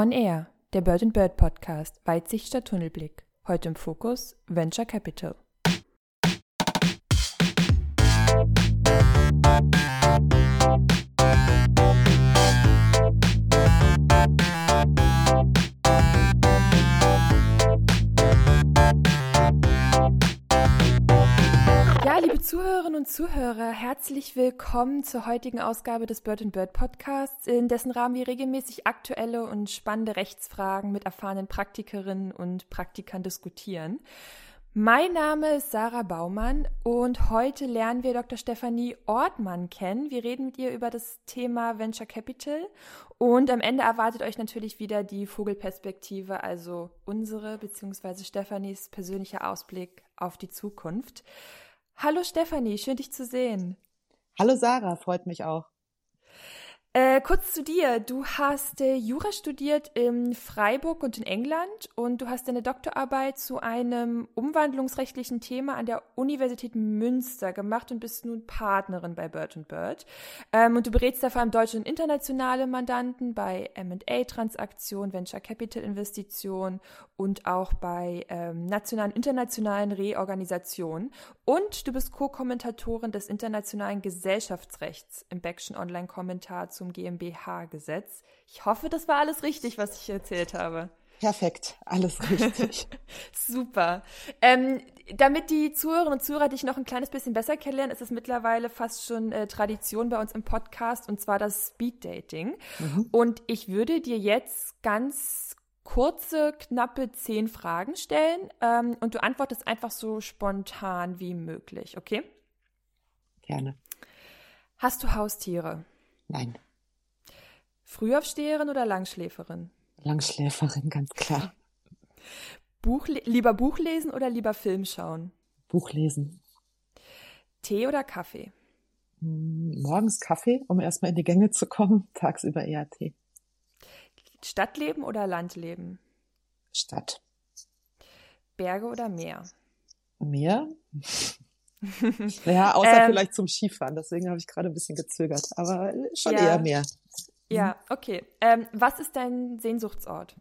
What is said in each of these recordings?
On Air, der Bird Bird Podcast, Weitsicht statt Tunnelblick. Heute im Fokus Venture Capital. Zuhörerinnen und Zuhörer, herzlich willkommen zur heutigen Ausgabe des Bird Bird Podcasts, in dessen Rahmen wir regelmäßig aktuelle und spannende Rechtsfragen mit erfahrenen Praktikerinnen und Praktikern diskutieren. Mein Name ist Sarah Baumann und heute lernen wir Dr. Stefanie Ortmann kennen. Wir reden mit ihr über das Thema Venture Capital und am Ende erwartet euch natürlich wieder die Vogelperspektive, also unsere bzw. Stefanis persönlicher Ausblick auf die Zukunft. Hallo Stefanie, schön dich zu sehen. Hallo Sarah, freut mich auch. Äh, kurz zu dir. Du hast äh, Jura studiert in Freiburg und in England und du hast deine Doktorarbeit zu einem umwandlungsrechtlichen Thema an der Universität Münster gemacht und bist nun Partnerin bei Bird Bird. Ähm, und du berätst da vor allem deutsche und internationale Mandanten bei M&A-Transaktionen, Venture Capital Investitionen und auch bei ähm, nationalen, internationalen Reorganisationen. Und du bist Co-Kommentatorin des internationalen Gesellschaftsrechts im Backschen Online-Kommentar zum GmbH-Gesetz. Ich hoffe, das war alles richtig, was ich erzählt habe. Perfekt, alles richtig. Super. Ähm, damit die Zuhörerinnen und Zuhörer dich noch ein kleines bisschen besser kennenlernen, ist es mittlerweile fast schon äh, Tradition bei uns im Podcast und zwar das Speed Dating. Mhm. Und ich würde dir jetzt ganz kurze, knappe zehn Fragen stellen ähm, und du antwortest einfach so spontan wie möglich, okay? Gerne. Hast du Haustiere? Nein. Frühaufsteherin oder Langschläferin? Langschläferin, ganz klar. Buch, lieber Buch lesen oder lieber Film schauen? Buch lesen. Tee oder Kaffee? Hm, morgens Kaffee, um erstmal in die Gänge zu kommen, tagsüber eher Tee. Stadtleben oder Landleben? Stadt. Berge oder Meer? Meer? ja, außer ähm, vielleicht zum Skifahren. Deswegen habe ich gerade ein bisschen gezögert. Aber schon ja, eher Meer. Ja, okay. Ähm, was ist dein Sehnsuchtsort?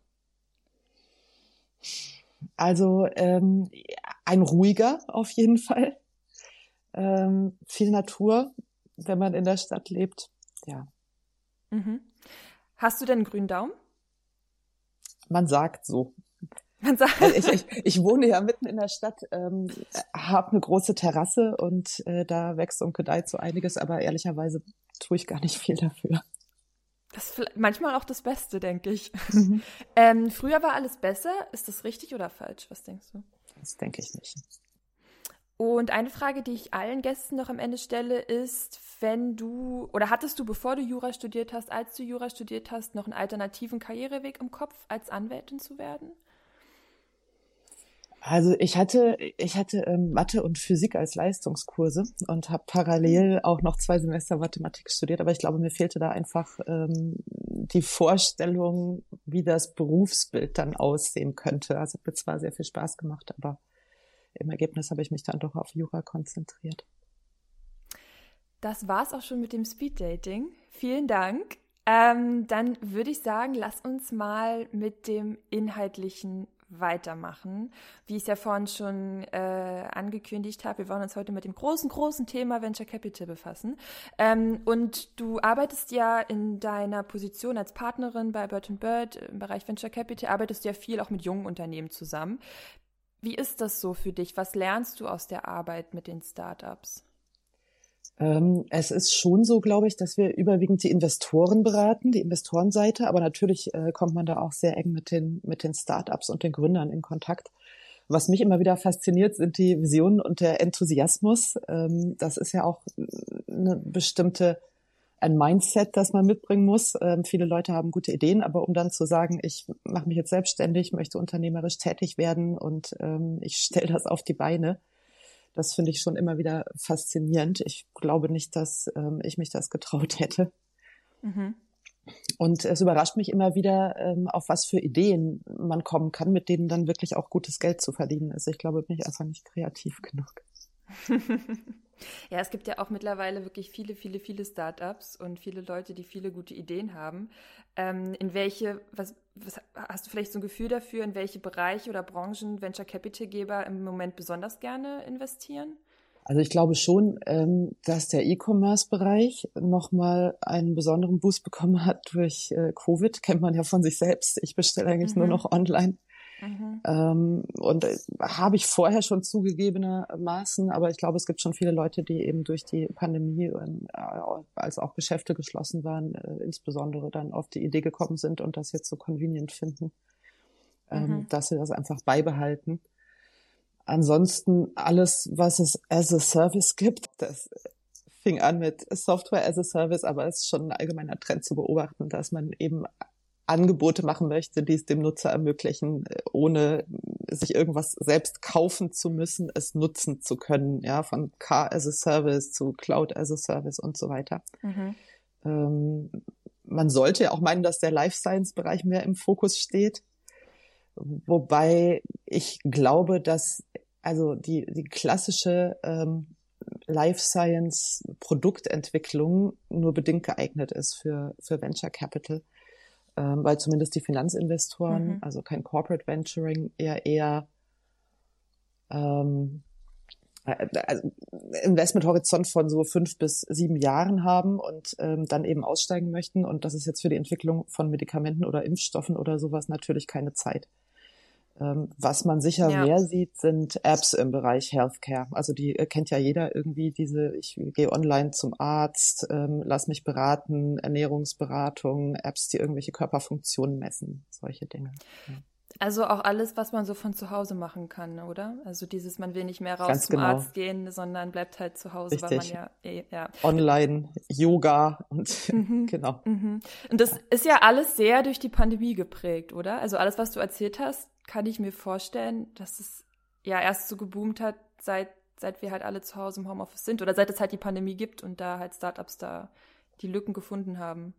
Also ähm, ein ruhiger auf jeden Fall. Ähm, viel Natur, wenn man in der Stadt lebt. Ja. Mhm. Hast du denn einen grünen Daumen? Man sagt so. Man sagt. Also ich, ich, ich wohne ja mitten in der Stadt, ähm, habe eine große Terrasse und äh, da wächst und gedeiht so einiges, aber ehrlicherweise tue ich gar nicht viel dafür. Das ist manchmal auch das Beste, denke ich. Mhm. Ähm, früher war alles besser. Ist das richtig oder falsch? Was denkst du? Das denke ich nicht. Und eine Frage, die ich allen Gästen noch am Ende stelle, ist, wenn du oder hattest du, bevor du Jura studiert hast, als du Jura studiert hast, noch einen alternativen Karriereweg im Kopf, als Anwältin zu werden? Also ich hatte, ich hatte ähm, Mathe und Physik als Leistungskurse und habe parallel mhm. auch noch zwei Semester Mathematik studiert, aber ich glaube, mir fehlte da einfach ähm, die Vorstellung, wie das Berufsbild dann aussehen könnte. Also hat mir zwar sehr viel Spaß gemacht, aber im Ergebnis habe ich mich dann doch auf Jura konzentriert. Das war's auch schon mit dem Speeddating. Vielen Dank. Ähm, dann würde ich sagen, lass uns mal mit dem Inhaltlichen weitermachen. Wie ich es ja vorhin schon äh, angekündigt habe, wir wollen uns heute mit dem großen, großen Thema Venture Capital befassen. Ähm, und du arbeitest ja in deiner Position als Partnerin bei Bird Bird im Bereich Venture Capital, arbeitest du ja viel auch mit jungen Unternehmen zusammen. Wie ist das so für dich? Was lernst du aus der Arbeit mit den Startups? Ähm, es ist schon so, glaube ich, dass wir überwiegend die Investoren beraten, die Investorenseite, aber natürlich äh, kommt man da auch sehr eng mit den, mit den Startups und den Gründern in Kontakt. Was mich immer wieder fasziniert, sind die Visionen und der Enthusiasmus. Ähm, das ist ja auch eine bestimmte ein Mindset, das man mitbringen muss. Ähm, viele Leute haben gute Ideen, aber um dann zu sagen, ich mache mich jetzt selbstständig, möchte unternehmerisch tätig werden und ich stelle das auf die Beine, das finde ich schon immer wieder faszinierend. Ich glaube nicht, dass ähm, ich mich das getraut hätte. Mhm. Und es überrascht mich immer wieder, ähm, auf was für Ideen man kommen kann, mit denen dann wirklich auch gutes Geld zu verdienen ist. Ich glaube, bin ich einfach nicht kreativ genug. Ja, es gibt ja auch mittlerweile wirklich viele, viele, viele Startups und viele Leute, die viele gute Ideen haben. Ähm, in welche, was, was, hast du vielleicht so ein Gefühl dafür, in welche Bereiche oder Branchen Venture Capital Geber im Moment besonders gerne investieren? Also ich glaube schon, ähm, dass der E-Commerce-Bereich nochmal einen besonderen Boost bekommen hat durch äh, Covid. Kennt man ja von sich selbst. Ich bestelle eigentlich mhm. nur noch online. Mhm. Ähm, und äh, habe ich vorher schon zugegebenermaßen, aber ich glaube, es gibt schon viele Leute, die eben durch die Pandemie, äh, als auch Geschäfte geschlossen waren, äh, insbesondere dann auf die Idee gekommen sind und das jetzt so convenient finden, ähm, mhm. dass sie das einfach beibehalten. Ansonsten alles, was es as a Service gibt, das fing an mit Software as a Service, aber es ist schon ein allgemeiner Trend zu beobachten, dass man eben Angebote machen möchte, die es dem Nutzer ermöglichen, ohne sich irgendwas selbst kaufen zu müssen, es nutzen zu können, ja, von Car as a Service zu Cloud as a Service und so weiter. Mhm. Ähm, man sollte ja auch meinen, dass der Life Science Bereich mehr im Fokus steht. Wobei ich glaube, dass also die, die klassische ähm, Life Science Produktentwicklung nur bedingt geeignet ist für, für Venture Capital, ähm, weil zumindest die Finanzinvestoren, mhm. also kein Corporate Venturing, eher eher ähm, äh, also Investmenthorizont von so fünf bis sieben Jahren haben und ähm, dann eben aussteigen möchten. Und das ist jetzt für die Entwicklung von Medikamenten oder Impfstoffen oder sowas natürlich keine Zeit. Ähm, was man sicher ja. mehr sieht, sind Apps im Bereich Healthcare. Also die äh, kennt ja jeder irgendwie diese, ich gehe online zum Arzt, ähm, lass mich beraten, Ernährungsberatung, Apps, die irgendwelche Körperfunktionen messen, solche Dinge. Ja. Also auch alles, was man so von zu Hause machen kann, oder? Also dieses, man will nicht mehr raus Ganz zum genau. Arzt gehen, sondern bleibt halt zu Hause, Richtig. weil man ja, eh, ja. Online, Yoga und mhm. genau. Mhm. Und das ist ja alles sehr durch die Pandemie geprägt, oder? Also alles, was du erzählt hast, kann ich mir vorstellen, dass es ja erst so geboomt hat, seit, seit wir halt alle zu Hause im Homeoffice sind oder seit es halt die Pandemie gibt und da halt Startups da die Lücken gefunden haben.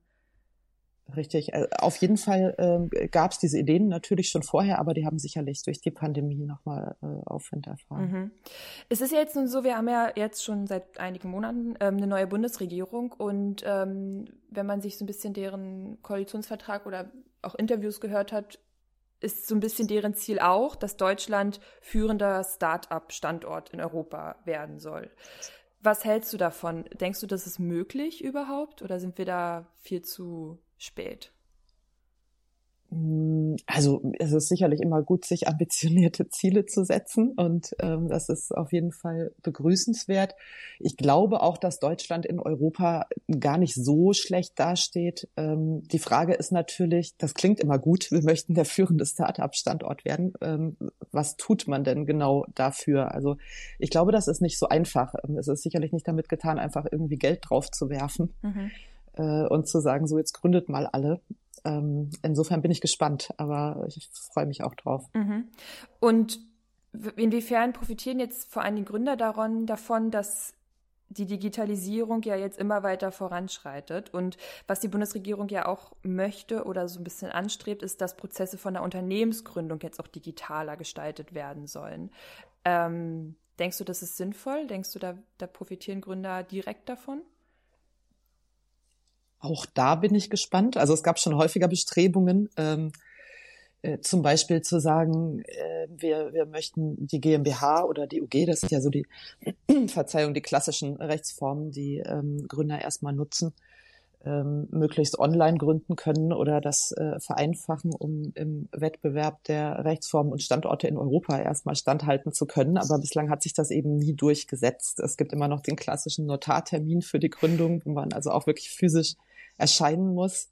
Richtig. Äh, auf jeden Fall äh, gab es diese Ideen natürlich schon vorher, aber die haben sicherlich durch die Pandemie nochmal äh, Aufwind erfahren. Mhm. Es ist ja jetzt nun so, wir haben ja jetzt schon seit einigen Monaten ähm, eine neue Bundesregierung und ähm, wenn man sich so ein bisschen deren Koalitionsvertrag oder auch Interviews gehört hat, ist so ein bisschen deren Ziel auch, dass Deutschland führender Start-up-Standort in Europa werden soll. Was hältst du davon? Denkst du, das ist möglich überhaupt oder sind wir da viel zu spät? Mm, also es ist sicherlich immer gut, sich ambitionierte Ziele zu setzen und ähm, das ist auf jeden Fall begrüßenswert. Ich glaube auch, dass Deutschland in Europa gar nicht so schlecht dasteht. Ähm, die Frage ist natürlich, das klingt immer gut, wir möchten der führende Start-up-Standort werden. Ähm, was tut man denn genau dafür? Also ich glaube, das ist nicht so einfach. Ähm, es ist sicherlich nicht damit getan, einfach irgendwie Geld drauf zu werfen. Mhm. Äh, und zu sagen, so jetzt gründet mal alle ähm, insofern bin ich gespannt, aber ich freue mich auch drauf. Mhm. Und inwiefern profitieren jetzt vor allem die Gründer daran, davon, dass die Digitalisierung ja jetzt immer weiter voranschreitet. Und was die Bundesregierung ja auch möchte oder so ein bisschen anstrebt, ist, dass Prozesse von der Unternehmensgründung jetzt auch digitaler gestaltet werden sollen. Ähm, denkst du, das ist sinnvoll? Denkst du, da, da profitieren Gründer direkt davon? Auch da bin ich gespannt. Also es gab schon häufiger Bestrebungen, ähm, äh, zum Beispiel zu sagen, äh, wir, wir möchten die GmbH oder die UG, das sind ja so die, Verzeihung, die klassischen Rechtsformen, die ähm, Gründer erstmal nutzen, ähm, möglichst online gründen können oder das äh, vereinfachen, um im Wettbewerb der Rechtsformen und Standorte in Europa erstmal standhalten zu können. Aber bislang hat sich das eben nie durchgesetzt. Es gibt immer noch den klassischen Notartermin für die Gründung, wo man also auch wirklich physisch erscheinen muss.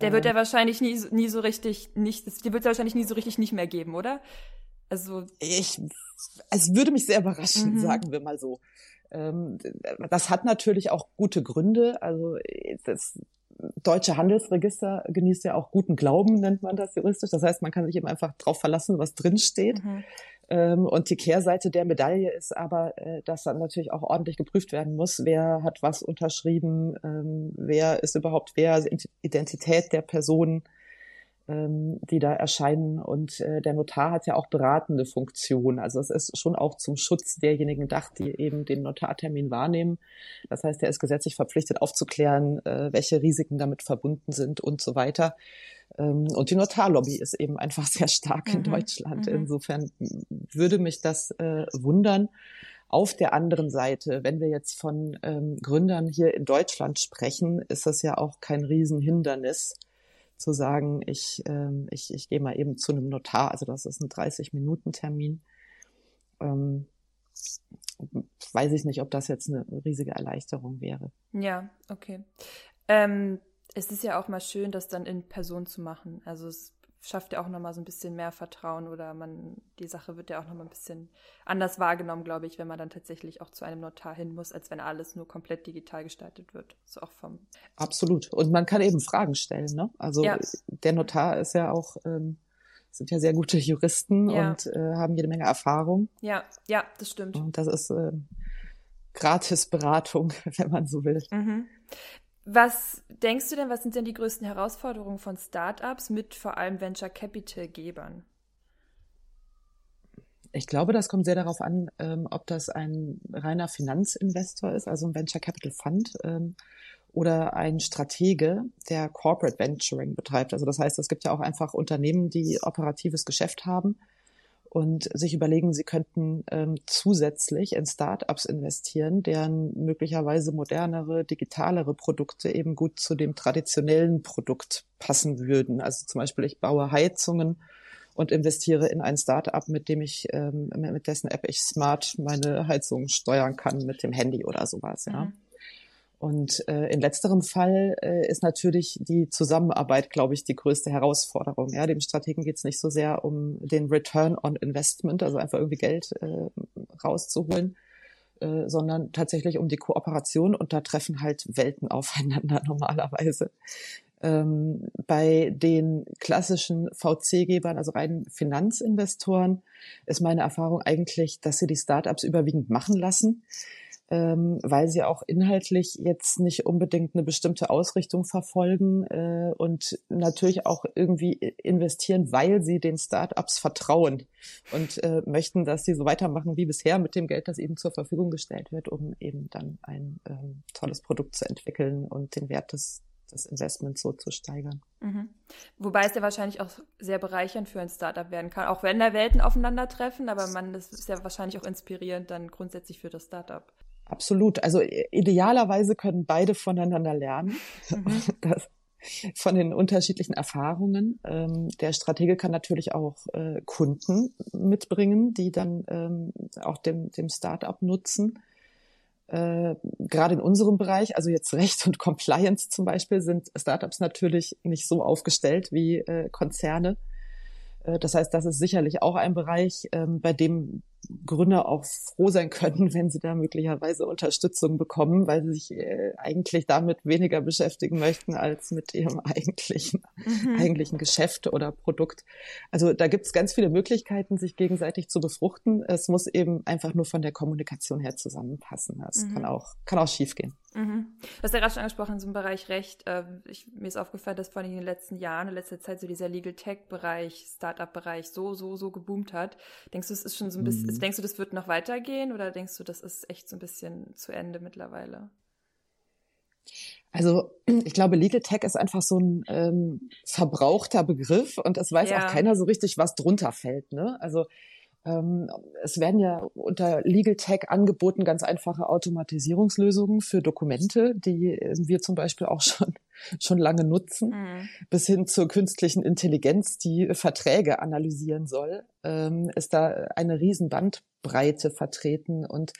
Der wird ja ähm, wahrscheinlich nie, nie so richtig nicht, die wird es wahrscheinlich nie so richtig nicht mehr geben, oder? Also. Ich, es würde mich sehr überraschen, mhm. sagen wir mal so. Ähm, das hat natürlich auch gute Gründe. Also das deutsche Handelsregister genießt ja auch guten Glauben, nennt man das juristisch. Das heißt, man kann sich eben einfach drauf verlassen, was drin steht. Mhm. Ähm, und die Kehrseite der Medaille ist aber, äh, dass dann natürlich auch ordentlich geprüft werden muss, wer hat was unterschrieben, ähm, wer ist überhaupt wer, Identität der Person. ähm, die da erscheinen. Und äh, der Notar hat ja auch beratende Funktion. Also es ist schon auch zum Schutz derjenigen gedacht, die eben den Notartermin wahrnehmen. Das heißt, er ist gesetzlich verpflichtet aufzuklären, äh, welche Risiken damit verbunden sind und so weiter. Ähm, und die Notarlobby ist eben einfach sehr stark in mhm. Deutschland. Mhm. Insofern würde mich das äh, wundern. Auf der anderen Seite, wenn wir jetzt von ähm, Gründern hier in Deutschland sprechen, ist das ja auch kein Riesenhindernis, zu sagen, ich, ähm, ich, ich gehe mal eben zu einem Notar, also das ist ein 30-Minuten-Termin. Ähm, weiß ich nicht, ob das jetzt eine riesige Erleichterung wäre. Ja, okay. Ähm, es ist ja auch mal schön, das dann in Person zu machen. Also es schafft ja auch nochmal so ein bisschen mehr Vertrauen oder man, die Sache wird ja auch nochmal ein bisschen anders wahrgenommen, glaube ich, wenn man dann tatsächlich auch zu einem Notar hin muss, als wenn alles nur komplett digital gestaltet wird. So auch vom. Absolut. Und man kann eben Fragen stellen, ne? Also ja. der Notar ist ja auch, ähm, sind ja sehr gute Juristen ja. und äh, haben jede Menge Erfahrung. Ja, ja, das stimmt. Und das ist äh, Gratisberatung, wenn man so will. Mhm. Was denkst du denn, was sind denn die größten Herausforderungen von Startups mit vor allem Venture Capital Gebern? Ich glaube, das kommt sehr darauf an, ähm, ob das ein reiner Finanzinvestor ist, also ein Venture Capital Fund, ähm, oder ein Stratege, der Corporate Venturing betreibt. Also das heißt, es gibt ja auch einfach Unternehmen, die operatives Geschäft haben und sich überlegen, sie könnten ähm, zusätzlich in Startups investieren, deren möglicherweise modernere, digitalere Produkte eben gut zu dem traditionellen Produkt passen würden. Also zum Beispiel, ich baue Heizungen und investiere in ein Startup, mit dem ich, ähm, mit dessen App ich smart meine Heizung steuern kann mit dem Handy oder sowas, ja. Mhm. Und äh, in letzterem Fall äh, ist natürlich die Zusammenarbeit, glaube ich, die größte Herausforderung. Ja, dem Strategen geht es nicht so sehr um den Return on Investment, also einfach irgendwie Geld äh, rauszuholen, äh, sondern tatsächlich um die Kooperation. Und da treffen halt Welten aufeinander normalerweise. Ähm, bei den klassischen VC-Gebern, also reinen Finanzinvestoren, ist meine Erfahrung eigentlich, dass sie die Startups überwiegend machen lassen ähm, weil sie auch inhaltlich jetzt nicht unbedingt eine bestimmte Ausrichtung verfolgen äh, und natürlich auch irgendwie investieren, weil sie den Startups vertrauen und äh, möchten, dass sie so weitermachen wie bisher mit dem Geld, das ihnen zur Verfügung gestellt wird, um eben dann ein ähm, tolles Produkt zu entwickeln und den Wert des, des Investments so zu steigern. Mhm. Wobei es ja wahrscheinlich auch sehr bereichernd für ein Startup werden kann, auch wenn da Welten aufeinandertreffen, aber man, das ist ja wahrscheinlich auch inspirierend dann grundsätzlich für das Startup. Absolut. Also idealerweise können beide voneinander lernen. Mhm. Das, von den unterschiedlichen Erfahrungen. Ähm, der Stratege kann natürlich auch äh, Kunden mitbringen, die dann ähm, auch dem, dem Startup nutzen. Äh, gerade in unserem Bereich, also jetzt Recht und Compliance zum Beispiel, sind Startups natürlich nicht so aufgestellt wie äh, Konzerne. Äh, das heißt, das ist sicherlich auch ein Bereich, ähm, bei dem Gründer auch froh sein können, wenn sie da möglicherweise Unterstützung bekommen, weil sie sich äh, eigentlich damit weniger beschäftigen möchten als mit ihrem eigentlichen, mhm. eigentlichen Geschäft oder Produkt. Also da gibt es ganz viele Möglichkeiten, sich gegenseitig zu befruchten. Es muss eben einfach nur von der Kommunikation her zusammenpassen. Das mhm. kann auch, kann auch schief gehen. Mhm. Du hast ja gerade schon angesprochen, so einem Bereich Recht. Ähm, ich, mir ist aufgefallen, dass vor allem in den letzten Jahren, in letzter Zeit so dieser Legal Tech-Bereich, Startup-Bereich so, so, so geboomt hat. Denkst du, es ist schon so ein bisschen, mhm. denkst du, das wird noch weitergehen oder denkst du, das ist echt so ein bisschen zu Ende mittlerweile? Also ich glaube, Legal Tech ist einfach so ein ähm, verbrauchter Begriff und es weiß ja. auch keiner so richtig, was drunter fällt. Ne? Also es werden ja unter Legal Tech angeboten ganz einfache Automatisierungslösungen für Dokumente, die äh, wir zum Beispiel auch schon, schon lange nutzen, mhm. bis hin zur künstlichen Intelligenz, die Verträge analysieren soll, ähm, ist da eine riesen Bandbreite vertreten und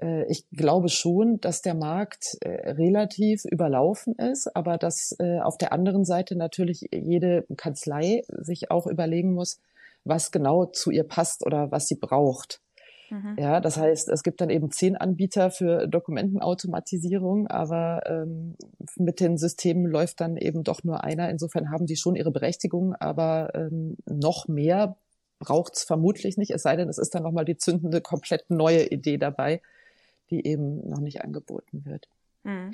äh, ich glaube schon, dass der Markt äh, relativ überlaufen ist, aber dass auf der anderen Seite natürlich jede Kanzlei sich auch überlegen muss, was genau zu ihr passt oder was sie braucht. Mhm. Ja, das heißt, es gibt dann eben zehn Anbieter für Dokumentenautomatisierung, aber ähm, mit den Systemen läuft dann eben doch nur einer. Insofern haben die schon ihre Berechtigung, aber ähm, noch mehr braucht es vermutlich nicht, es sei denn, es ist dann nochmal die zündende, komplett neue Idee dabei, die eben noch nicht angeboten wird. Hm.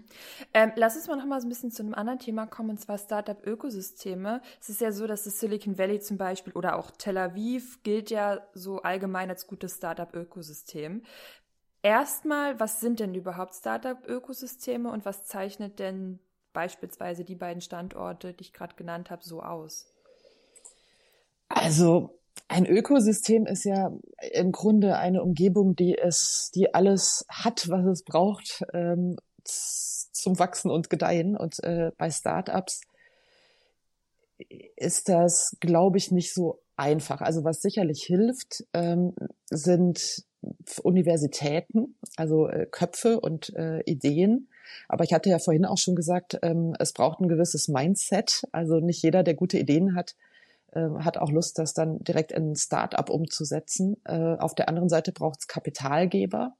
Ähm, lass uns mal noch mal so ein bisschen zu einem anderen Thema kommen, und zwar Startup-Ökosysteme. Es ist ja so, dass das Silicon Valley zum Beispiel oder auch Tel Aviv gilt ja so allgemein als gutes Startup-Ökosystem. Erstmal, was sind denn überhaupt Startup-Ökosysteme und was zeichnet denn beispielsweise die beiden Standorte, die ich gerade genannt habe, so aus? Also ein Ökosystem ist ja im Grunde eine Umgebung, die es, die alles hat, was es braucht, ähm, zum Wachsen und Gedeihen. Und äh, bei Startups ist das, glaube ich, nicht so einfach. Also was sicherlich hilft, ähm, sind Universitäten, also äh, Köpfe und äh, Ideen. Aber ich hatte ja vorhin auch schon gesagt, ähm, es braucht ein gewisses Mindset. Also nicht jeder, der gute Ideen hat, äh, hat auch Lust, das dann direkt in ein Start-up umzusetzen. Äh, auf der anderen Seite braucht es Kapitalgeber.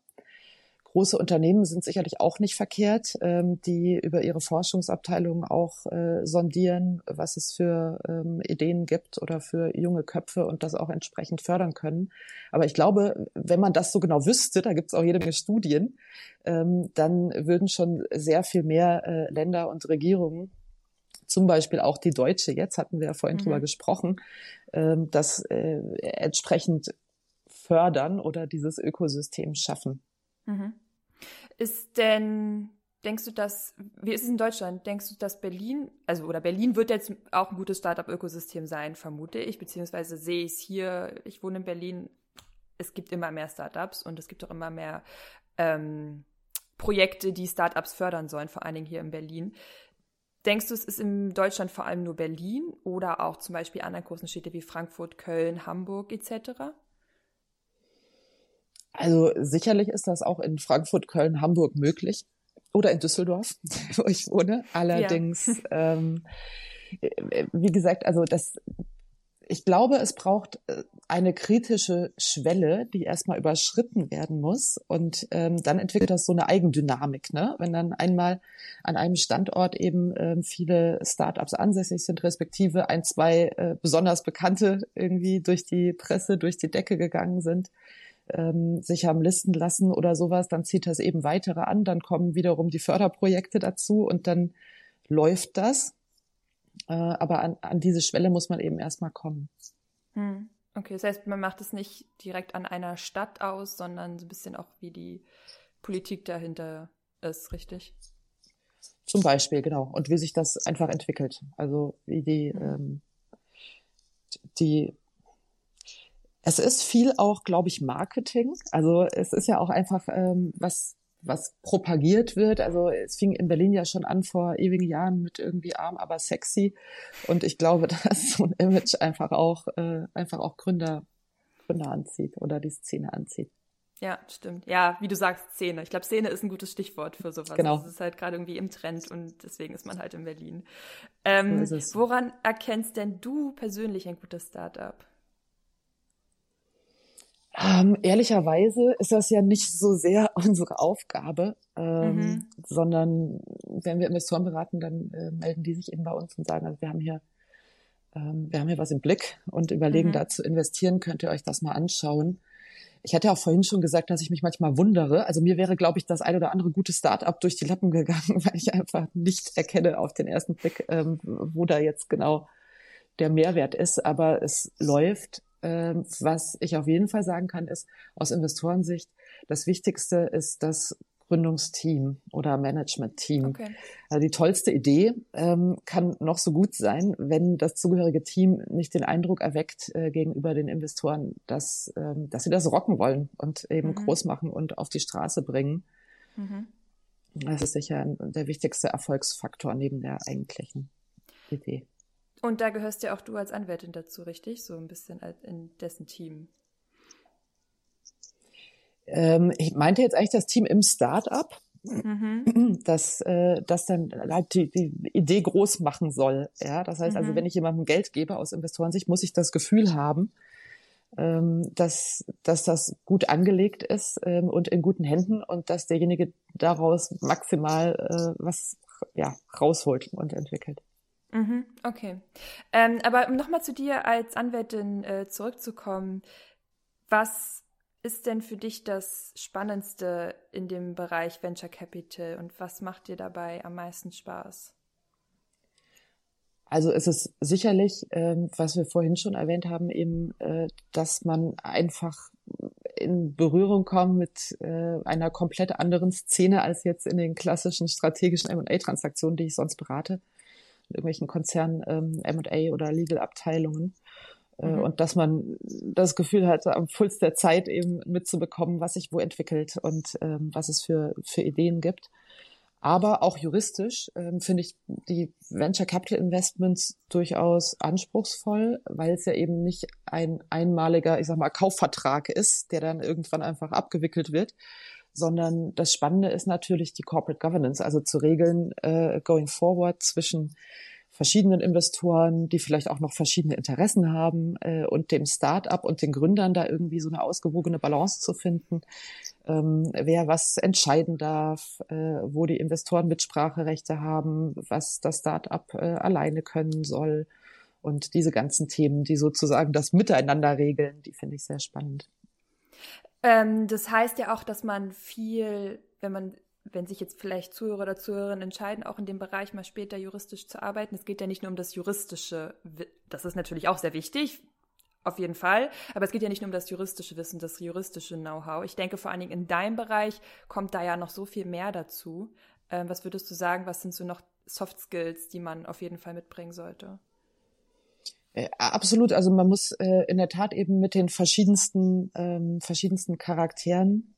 Große Unternehmen sind sicherlich auch nicht verkehrt, ähm, die über ihre Forschungsabteilungen auch äh, sondieren, was es für ähm, Ideen gibt oder für junge Köpfe und das auch entsprechend fördern können. Aber ich glaube, wenn man das so genau wüsste, da gibt es auch jede Menge Studien, ähm, dann würden schon sehr viel mehr äh, Länder und Regierungen zum Beispiel auch die deutsche, jetzt hatten wir ja vorhin mhm. drüber gesprochen, ähm, das äh, entsprechend fördern oder dieses Ökosystem schaffen. Mhm. Ist denn, denkst du, dass, wie ist es in Deutschland? Denkst du, dass Berlin, also oder Berlin wird jetzt auch ein gutes Startup-Ökosystem sein, vermute ich, beziehungsweise sehe ich es hier, ich wohne in Berlin, es gibt immer mehr Startups und es gibt auch immer mehr ähm, Projekte, die Startups fördern sollen, vor allen Dingen hier in Berlin. Denkst du, es ist in Deutschland vor allem nur Berlin oder auch zum Beispiel anderen großen Städte wie Frankfurt, Köln, Hamburg etc.? Also sicherlich ist das auch in Frankfurt, Köln, Hamburg möglich oder in Düsseldorf, wo ich wohne. Allerdings, ja. ähm, äh, wie gesagt, also das, ich glaube, es braucht äh, eine kritische Schwelle, die erstmal überschritten werden muss. Und ähm, dann entwickelt das so eine Eigendynamik, ne? Wenn dann einmal an einem Standort eben ähm, viele Startups ansässig sind, respektive ein, zwei äh, besonders bekannte irgendwie durch die Presse, durch die Decke gegangen sind, ähm, sich haben listen lassen oder sowas, dann zieht das eben weitere an, dann kommen wiederum die Förderprojekte dazu und dann läuft das. Äh, aber an, an diese Schwelle muss man eben erstmal kommen. Hm. Okay, das heißt, man macht es nicht direkt an einer Stadt aus, sondern so ein bisschen auch, wie die Politik dahinter ist, richtig? Zum Beispiel, genau. Und wie sich das einfach entwickelt. Also wie die, hm. ähm, die es ist viel auch, glaube ich, Marketing. Also es ist ja auch einfach ähm, was was propagiert wird. Also es fing in Berlin ja schon an vor ewigen Jahren mit irgendwie arm, aber sexy. Und ich glaube, dass so ein Image einfach auch äh, einfach auch Gründer Gründer anzieht oder die Szene anzieht. Ja, stimmt. Ja, wie du sagst, Szene. Ich glaube, Szene ist ein gutes Stichwort für sowas. Genau. Es ist halt gerade irgendwie im Trend und deswegen ist man halt in Berlin. Ähm, so woran erkennst denn du persönlich ein gutes Startup? Ähm, ehrlicherweise ist das ja nicht so sehr unsere Aufgabe, ähm, mhm. sondern wenn wir Investoren beraten, dann äh, melden die sich eben bei uns und sagen, also wir haben hier, ähm, wir haben hier was im Blick und überlegen, mhm. da zu investieren, könnt ihr euch das mal anschauen. Ich hatte auch vorhin schon gesagt, dass ich mich manchmal wundere. Also mir wäre, glaube ich, das ein oder andere gute Start-up durch die Lappen gegangen, weil ich einfach nicht erkenne auf den ersten Blick, ähm, wo da jetzt genau der Mehrwert ist. Aber es läuft ähm, was ich auf jeden Fall sagen kann, ist aus Investorensicht, das Wichtigste ist das Gründungsteam oder Management-Team. Okay. Also die tollste Idee ähm, kann noch so gut sein, wenn das zugehörige Team nicht den Eindruck erweckt äh, gegenüber den Investoren, dass, ähm, dass sie das rocken wollen und eben mhm. groß machen und auf die Straße bringen. Mhm. Das ist sicher der wichtigste Erfolgsfaktor neben der eigentlichen Idee. Und da gehörst ja auch du als Anwältin dazu, richtig? So ein bisschen in dessen Team. Ähm, ich meinte jetzt eigentlich das Team im Start-up, mhm. das, äh, das dann halt die, die Idee groß machen soll. Ja, das heißt also, mhm. wenn ich jemandem Geld gebe aus Investorensicht, muss ich das Gefühl haben, ähm, dass, dass das gut angelegt ist ähm, und in guten Händen und dass derjenige daraus maximal äh, was ja, rausholt und entwickelt. Mhm, okay. Ähm, aber um nochmal zu dir als Anwältin äh, zurückzukommen, was ist denn für dich das Spannendste in dem Bereich Venture Capital und was macht dir dabei am meisten Spaß? Also es ist sicherlich, ähm, was wir vorhin schon erwähnt haben, eben, äh, dass man einfach in Berührung kommt mit äh, einer komplett anderen Szene als jetzt in den klassischen strategischen M&A-Transaktionen, die ich sonst berate, irgendwelchen Konzernen ähm, M&A oder Legal-Abteilungen. Äh, mhm. Und dass man das Gefühl hat, am Puls der Zeit eben mitzubekommen, was sich wo entwickelt und ähm, was es für, für Ideen gibt. Aber auch juristisch ähm, finde ich die Venture Capital Investments durchaus anspruchsvoll, weil es ja eben nicht ein einmaliger, ich sag mal, Kaufvertrag ist, der dann irgendwann einfach abgewickelt wird, sondern das Spannende ist natürlich die Corporate Governance, also zu regeln, äh, going forward zwischen verschiedenen Investoren, die vielleicht auch noch verschiedene Interessen haben äh, und dem Start-up und den Gründern da irgendwie so eine ausgewogene Balance zu finden, ähm, wer was entscheiden darf, äh, wo die Investoren Mitspracherechte haben, was das Start-up äh, alleine können soll und diese ganzen Themen, die sozusagen das Miteinander regeln, die finde ich sehr spannend. Ähm, das heißt ja auch, dass man viel, wenn man wenn sich jetzt vielleicht Zuhörer oder Zuhörerinnen entscheiden, auch in dem Bereich mal später juristisch zu arbeiten, es geht ja nicht nur um das Juristische, das ist natürlich auch sehr wichtig, auf jeden Fall, aber es geht ja nicht nur um das juristische Wissen, das juristische Know-how. Ich denke vor allen Dingen in deinem Bereich kommt da ja noch so viel mehr dazu. Ähm, was würdest du sagen, was sind so noch Soft Skills, die man auf jeden Fall mitbringen sollte? Äh, absolut, also man muss äh, in der Tat eben mit den verschiedensten, ähm, verschiedensten Charakteren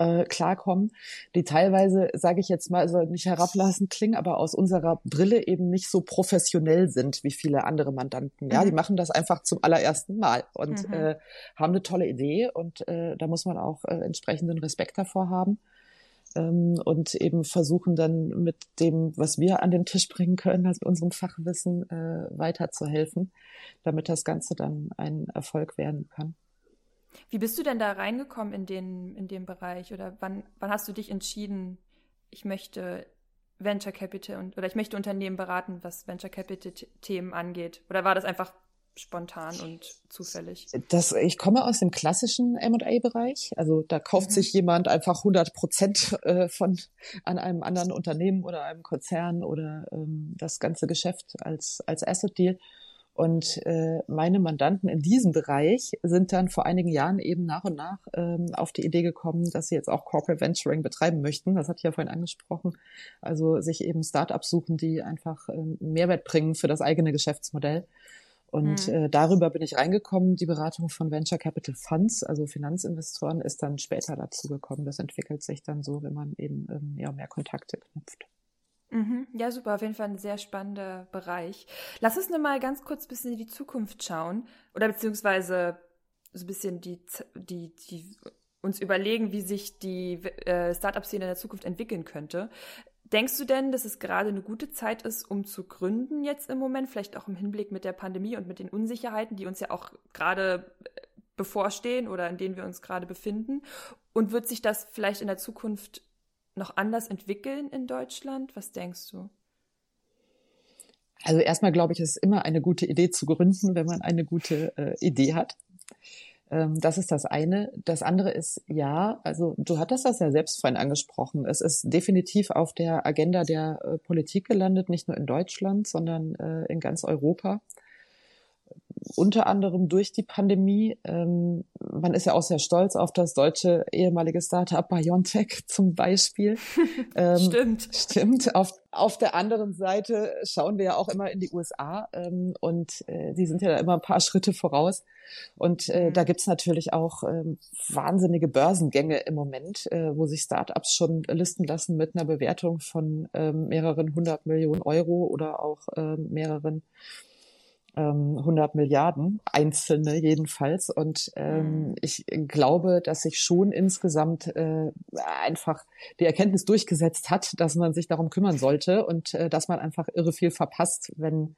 äh, klarkommen, die teilweise, sage ich jetzt mal, also nicht herablassend klingen, aber aus unserer Brille eben nicht so professionell sind wie viele andere Mandanten. Ja, mhm. die machen das einfach zum allerersten Mal und mhm. äh, haben eine tolle Idee und äh, da muss man auch äh, entsprechenden Respekt davor haben ähm, und eben versuchen dann mit dem, was wir an den Tisch bringen können, also mit unserem Fachwissen äh, weiterzuhelfen, damit das Ganze dann ein Erfolg werden kann. Wie bist du denn da reingekommen in den, in den Bereich? Oder wann, wann hast du dich entschieden, ich möchte Venture Capital und, oder ich möchte Unternehmen beraten, was Venture Capital Themen angeht? Oder war das einfach spontan und zufällig? Das, ich komme aus dem klassischen M&A-Bereich. Also da kauft mhm. sich jemand einfach 100 Prozent äh, von an einem anderen Unternehmen oder einem Konzern oder ähm, das ganze Geschäft als, als Asset Deal. Und äh, meine Mandanten in diesem Bereich sind dann vor einigen Jahren eben nach und nach ähm, auf die Idee gekommen, dass sie jetzt auch Corporate Venturing betreiben möchten. Das hatte ich ja vorhin angesprochen. Also sich eben Startups suchen, die einfach äh, Mehrwert bringen für das eigene Geschäftsmodell. Und mhm. äh, darüber bin ich reingekommen. Die Beratung von Venture Capital Funds, also Finanzinvestoren, ist dann später dazu gekommen. Das entwickelt sich dann so, wenn man eben ähm, ja, mehr Kontakte knüpft. Mhm. Ja, super. Auf jeden Fall ein sehr spannender Bereich. Lass uns nur mal ganz kurz ein bisschen in die Zukunft schauen oder beziehungsweise so ein bisschen die, die, die uns überlegen, wie sich die äh, Startup-Szene in der Zukunft entwickeln könnte. Denkst du denn, dass es gerade eine gute Zeit ist, um zu gründen jetzt im Moment, vielleicht auch im Hinblick mit der Pandemie und mit den Unsicherheiten, die uns ja auch gerade äh, bevorstehen oder in denen wir uns gerade befinden? Und wird sich das vielleicht in der Zukunft noch anders entwickeln in Deutschland? Was denkst du? Also erstmal glaube ich, es ist immer eine gute Idee zu gründen, wenn man eine gute äh, Idee hat. Ähm, das ist das eine. Das andere ist, ja, also du hattest das ja selbst vorhin angesprochen. Es ist definitiv auf der Agenda der äh, Politik gelandet, nicht nur in Deutschland, sondern äh, in ganz Europa unter anderem durch die Pandemie. Ähm, man ist ja auch sehr stolz auf das deutsche ehemalige Startup BioNTech zum Beispiel. Ähm, stimmt. Stimmt. Auf, auf der anderen Seite schauen wir ja auch immer in die USA ähm, und äh, die sind ja da immer ein paar Schritte voraus. Und äh, mhm. da gibt's natürlich auch ähm, wahnsinnige Börsengänge im Moment, äh, wo sich Startups schon listen lassen mit einer Bewertung von ähm, mehreren hundert Millionen Euro oder auch ähm, mehreren 100 ähm, Milliarden, einzelne jedenfalls. Und ähm, mhm. ich glaube, dass sich schon insgesamt äh, einfach die Erkenntnis durchgesetzt hat, dass man sich darum kümmern sollte und äh, dass man einfach irre viel verpasst, wenn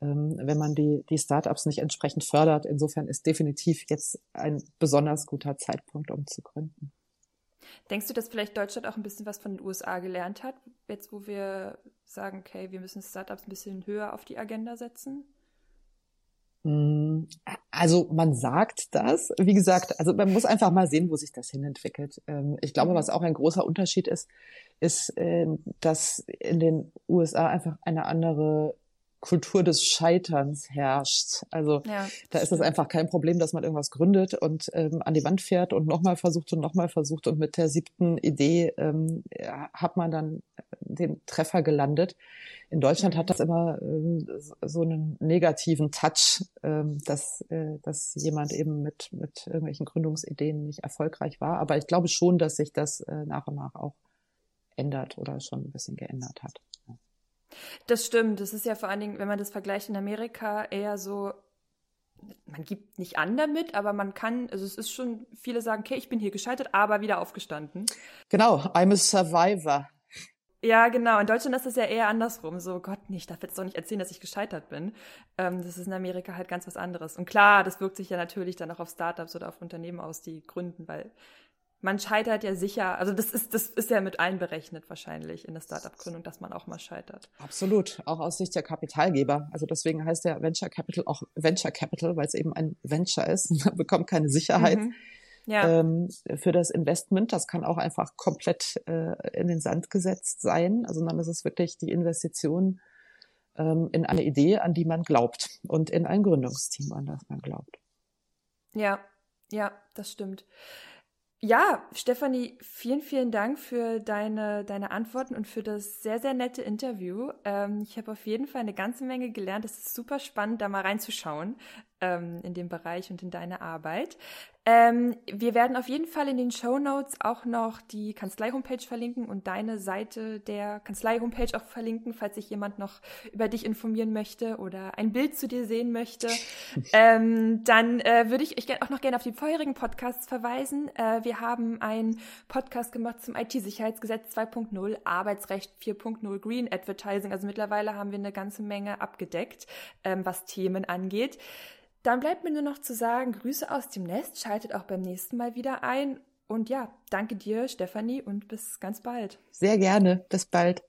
ähm, wenn man die, die Startups nicht entsprechend fördert. Insofern ist definitiv jetzt ein besonders guter Zeitpunkt, um zu gründen. Denkst du, dass vielleicht Deutschland auch ein bisschen was von den USA gelernt hat, jetzt wo wir sagen, okay, wir müssen Startups ein bisschen höher auf die Agenda setzen? Ähm, also man sagt das, wie gesagt, also man muss einfach mal sehen, wo sich das hinentwickelt. Ähm, ich glaube, mhm. was auch ein großer Unterschied ist, ist, äh, dass in den USA einfach eine andere Kultur des Scheiterns herrscht. Also ja, da ist es einfach kein Problem, dass man irgendwas gründet und ähm, an die Wand fährt und nochmal versucht und nochmal versucht und mit der siebten Idee ähm, hat man dann den Treffer gelandet. In Deutschland hat mhm. das immer ähm, so einen negativen Touch, ähm, dass, äh, dass jemand eben mit, mit irgendwelchen Gründungsideen nicht erfolgreich war. Aber ich glaube schon, dass sich das äh, nach und nach auch ändert oder schon ein bisschen geändert hat. Das stimmt. Das ist ja vor allen Dingen, wenn man das vergleicht in Amerika, eher so, man gibt nicht an damit, aber man kann, also es ist schon, viele sagen, okay, ich bin hier gescheitert, aber wieder aufgestanden. Genau, I'm a survivor. Ja, genau. In Deutschland ist es ja eher andersrum. So, Gott, nicht, ich darf jetzt doch nicht erzählen, dass ich gescheitert bin. Ähm, das ist in Amerika halt ganz was anderes. Und klar, das wirkt sich ja natürlich dann auch auf Startups oder auf Unternehmen aus, die gründen, weil man scheitert ja sicher, also das ist, das ist ja mit allen berechnet wahrscheinlich in der Startup-Gründung, dass man auch mal scheitert. Absolut, auch aus Sicht der Kapitalgeber. Also deswegen heißt der Venture Capital auch Venture Capital, weil es eben ein Venture ist. Man bekommt keine Sicherheit. Mhm ja. ähm, für das Investment. Das kann auch einfach komplett äh, in den Sand gesetzt sein. Also dann ist es wirklich die Investition ähm, in eine Idee, an die man glaubt und in ein Gründungsteam, an das man glaubt. Ja, ja, das stimmt. Ja, Stefanie, vielen, vielen Dank für deine, deine Antworten und für das sehr, sehr nette Interview. Ähm, ich habe auf jeden Fall eine ganze Menge gelernt. Es ist super spannend, da mal reinzuschauen ähm, in den Bereich und in deine Arbeit. Ähm, wir werden auf jeden Fall in den Show Notes auch noch die Kanzlei-Homepage verlinken und deine Seite der Kanzlei-Homepage auch verlinken, falls sich jemand noch über dich informieren möchte oder ein Bild zu dir sehen möchte. ähm, dann äh, würde ich euch auch noch gerne auf die vorherigen Podcasts verweisen. Äh, wir haben einen Podcast gemacht zum IT-Sicherheitsgesetz 2.0, Arbeitsrecht 4.0, Green Advertising. Also mittlerweile haben wir eine ganze Menge abgedeckt, ähm, was Themen angeht. Dann bleibt mir nur noch zu sagen, Grüße aus dem Nest, schaltet auch beim nächsten Mal wieder ein. Und ja, danke dir, Stefanie, und bis ganz bald. Sehr gerne. Bis bald.